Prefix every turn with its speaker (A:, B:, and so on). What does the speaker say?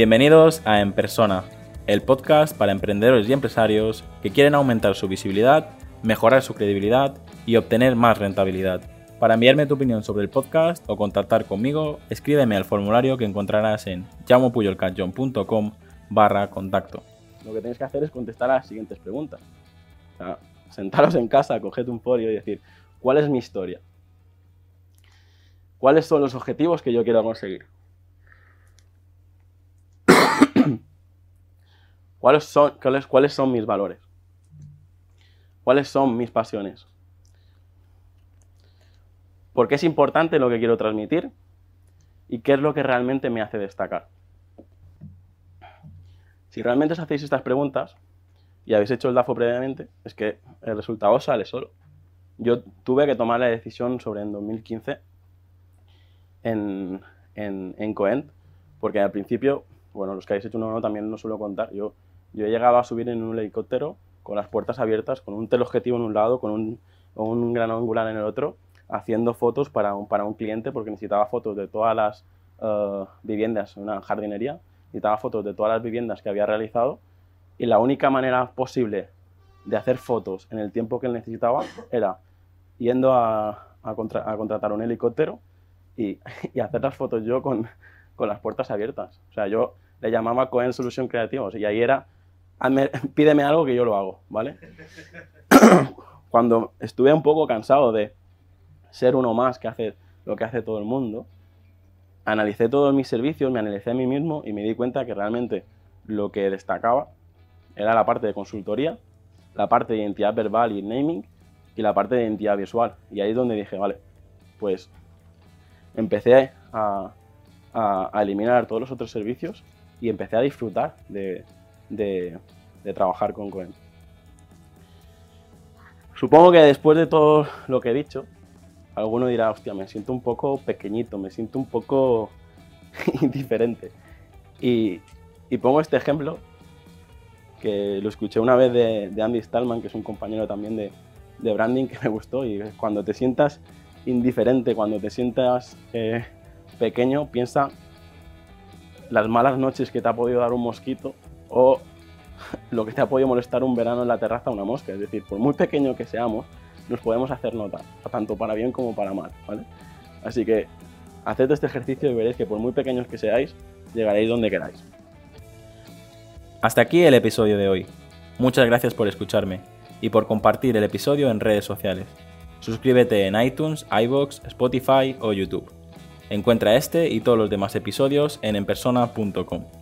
A: Bienvenidos a En Persona, el podcast para emprendedores y empresarios que quieren aumentar su visibilidad, mejorar su credibilidad y obtener más rentabilidad. Para enviarme tu opinión sobre el podcast o contactar conmigo, escríbeme al formulario que encontrarás en llamopuyolcanchon.com barra contacto. Lo que tienes que hacer es contestar a las siguientes preguntas. sentaros en casa, coged un folio y decir, ¿cuál es mi historia? ¿Cuáles son los objetivos que yo quiero conseguir? ¿Cuáles son, cuáles son mis valores? ¿Cuáles son mis pasiones? ¿Por qué es importante lo que quiero transmitir? ¿Y qué es lo que realmente me hace destacar? Si realmente os hacéis estas preguntas y habéis hecho el DAFO previamente, es que el resultado sale solo. Yo tuve que tomar la decisión sobre en 2015 en, en, en Coent, porque al principio, bueno, los que habéis hecho uno no también no suelo contar, yo yo he llegado a subir en un helicóptero con las puertas abiertas, con un teleobjetivo en un lado, con un, un gran angular en el otro, haciendo fotos para un, para un cliente porque necesitaba fotos de todas las uh, viviendas, una jardinería, necesitaba fotos de todas las viviendas que había realizado y la única manera posible de hacer fotos en el tiempo que él necesitaba era yendo a, a, contra, a contratar un helicóptero y, y, hacer las fotos yo con, con las puertas abiertas. O sea, yo le llamaba Cohen Solution Creativos y ahí era pídeme algo que yo lo hago, ¿vale? Cuando estuve un poco cansado de ser uno más que hace lo que hace todo el mundo, analicé todos mis servicios, me analicé a mí mismo y me di cuenta que realmente lo que destacaba era la parte de consultoría, la parte de identidad verbal y naming y la parte de identidad visual. Y ahí es donde dije, vale, pues empecé a, a eliminar todos los otros servicios y empecé a disfrutar de, de, trabajar con Cohen. Supongo que después de todo lo que he dicho, alguno dirá, hostia, me siento un poco pequeñito, me siento un poco indiferente. Y, pongo este ejemplo, que lo escuché una vez de, Andy Stallman, que es un compañero también de, branding que me gustó, y cuando te sientas indiferente, cuando te sientas eh, pequeño, piensa las malas noches que te ha podido dar un mosquito o lo que te ha podido molestar un verano en la terraza una mosca. Es decir, por muy pequeño que seamos, nos podemos hacer notar, tanto para bien como para mal. ¿vale? Así que haced este ejercicio y veréis que por muy pequeños que seáis, llegaréis donde queráis. Hasta aquí el episodio de hoy. Muchas gracias por escucharme y por compartir el episodio en redes sociales. Suscríbete en iTunes, iBox, Spotify o YouTube. Encuentra este y todos los demás episodios en enpersona.com.